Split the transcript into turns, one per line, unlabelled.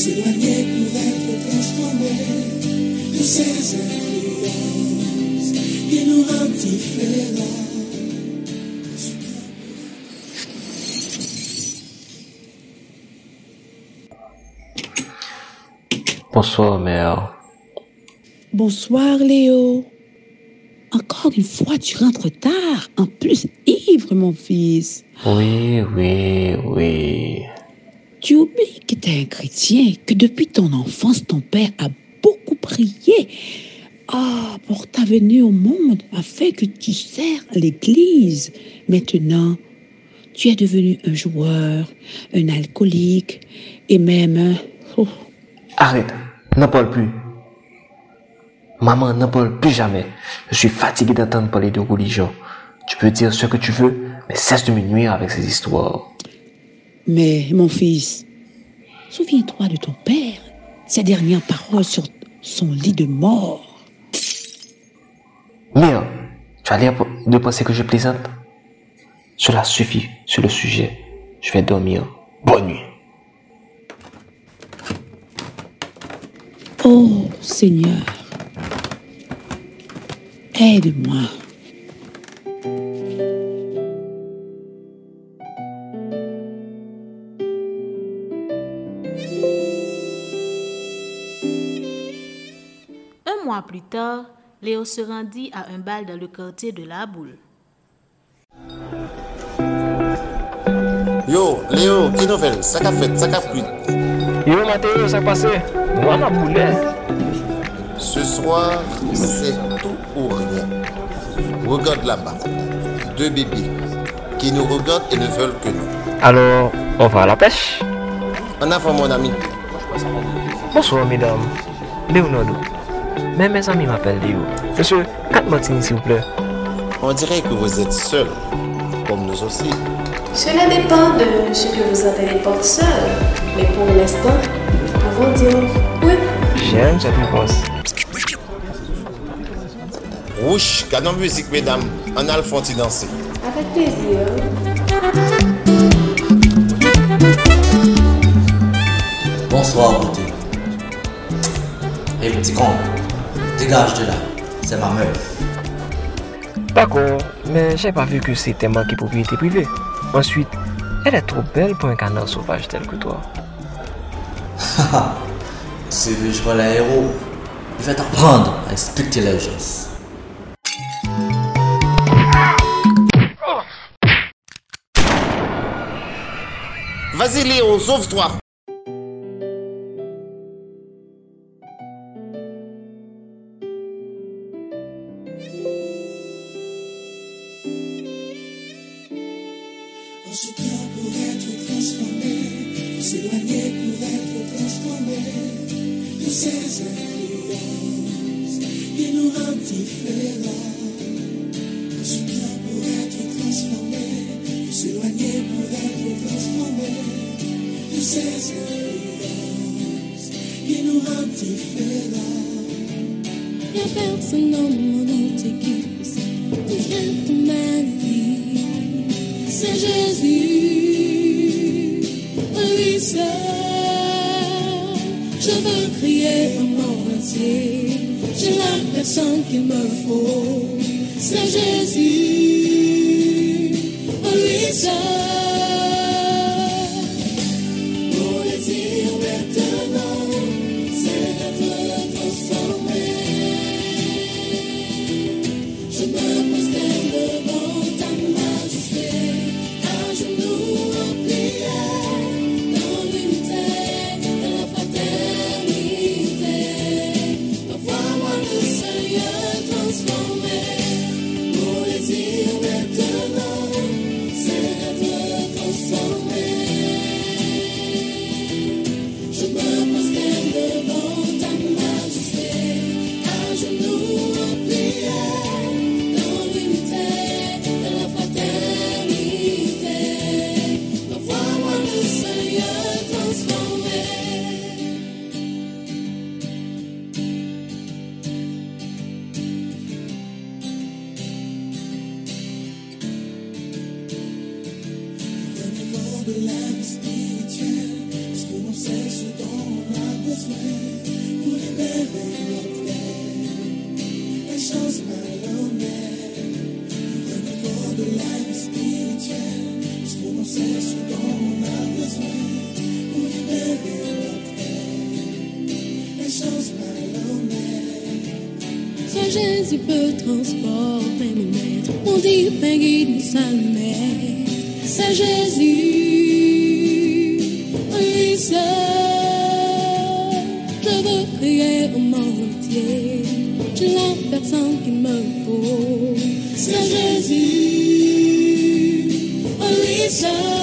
s'éloigner pour être transformé de ces influences qui nous rendent différents.
Bonsoir, mère.
Bonsoir, Léo. Encore une fois, tu rentres tard. En plus, ivre, mon fils.
Oui, oui, oui.
Tu oublies que tu es un chrétien, que depuis ton enfance, ton père a beaucoup prié ah, pour ta venue au monde afin que tu sers l'Église. Maintenant, tu es devenu un joueur, un alcoolique et même un... oh,
Arrête, n'en parle plus. Maman, n'en parle plus jamais. Je suis fatigué d'entendre parler de religion. Tu peux dire ce que tu veux, mais cesse de me nuire avec ces histoires.
Mais, mon fils, souviens-toi de ton père, ses dernières paroles sur son lit de mort.
Mère, tu as l'air de penser que je plaisante. Cela suffit sur le sujet. Je vais dormir. Bonne nuit.
Oh, Seigneur, aide-moi.
Plus tard, Léo se rendit à un bal dans le quartier de la Boule.
Yo, Léo, qui nouvelle Ça qu'a fait, ça qu'a pris?
Yo Mathéo, ça passé? Moi ma boulet.
Ce soir, c'est tout ou rien. Regarde là-bas. Deux bébés qui nous regardent et ne veulent que nous.
Alors, on va à la pêche?
En avant, mon ami.
Bonsoir mesdames. Leonardo. Mais mes amis m'appellent Léo. Monsieur, 4 martinis s'il vous plaît.
On dirait que vous êtes seul, comme nous aussi.
Cela dépend de ce que vous entendez par seul. Mais pour l'instant, nous pouvons dire oui.
J'aime cette réponse.
Rouge, canon musique, mesdames. En alphonti danser.
Avec plaisir.
Bonsoir, beauté. Hé, petit con, dégage de là. C'est ma meuf.
D'accord, mais j'ai pas vu que c'était manqué propriété privée. Ensuite, elle est trop belle pour un canard sauvage tel que toi.
Tu veux jouer les héros Je vais t'apprendre à respecter les gestes.
Vas-y, Léo, sauve-toi.
Dans ce cœur pour être transformé, faut s'éloigner pour être transformé de ces influences qui nous rendent différents. Dans ce cœur pour être transformé, faut s'éloigner pour être transformé de ces influences qui nous rendent différents.
Y'a personne dans mon C'est Jésus, lui seul. Je veux crier au monde entier. J'ai la personne qu'il me faut. C'est Jésus, lui seul. De la
vie spirituelle, parce que l'on sait ce dont on a besoin pour libérer notre terre. Les choses malhonnêtes, le renouveau de la vie spirituelle, parce que l'on sait ce dont on a besoin pour libérer notre terre. Les choses malhonnêtes.
Saint Jésus peut transporter mes maîtres. Mon divin guide, seul maître. Saint Jésus, seul. Je veux crier au monde entier. J'ai la personne qu'il me faut. Saint Jésus, lui seul.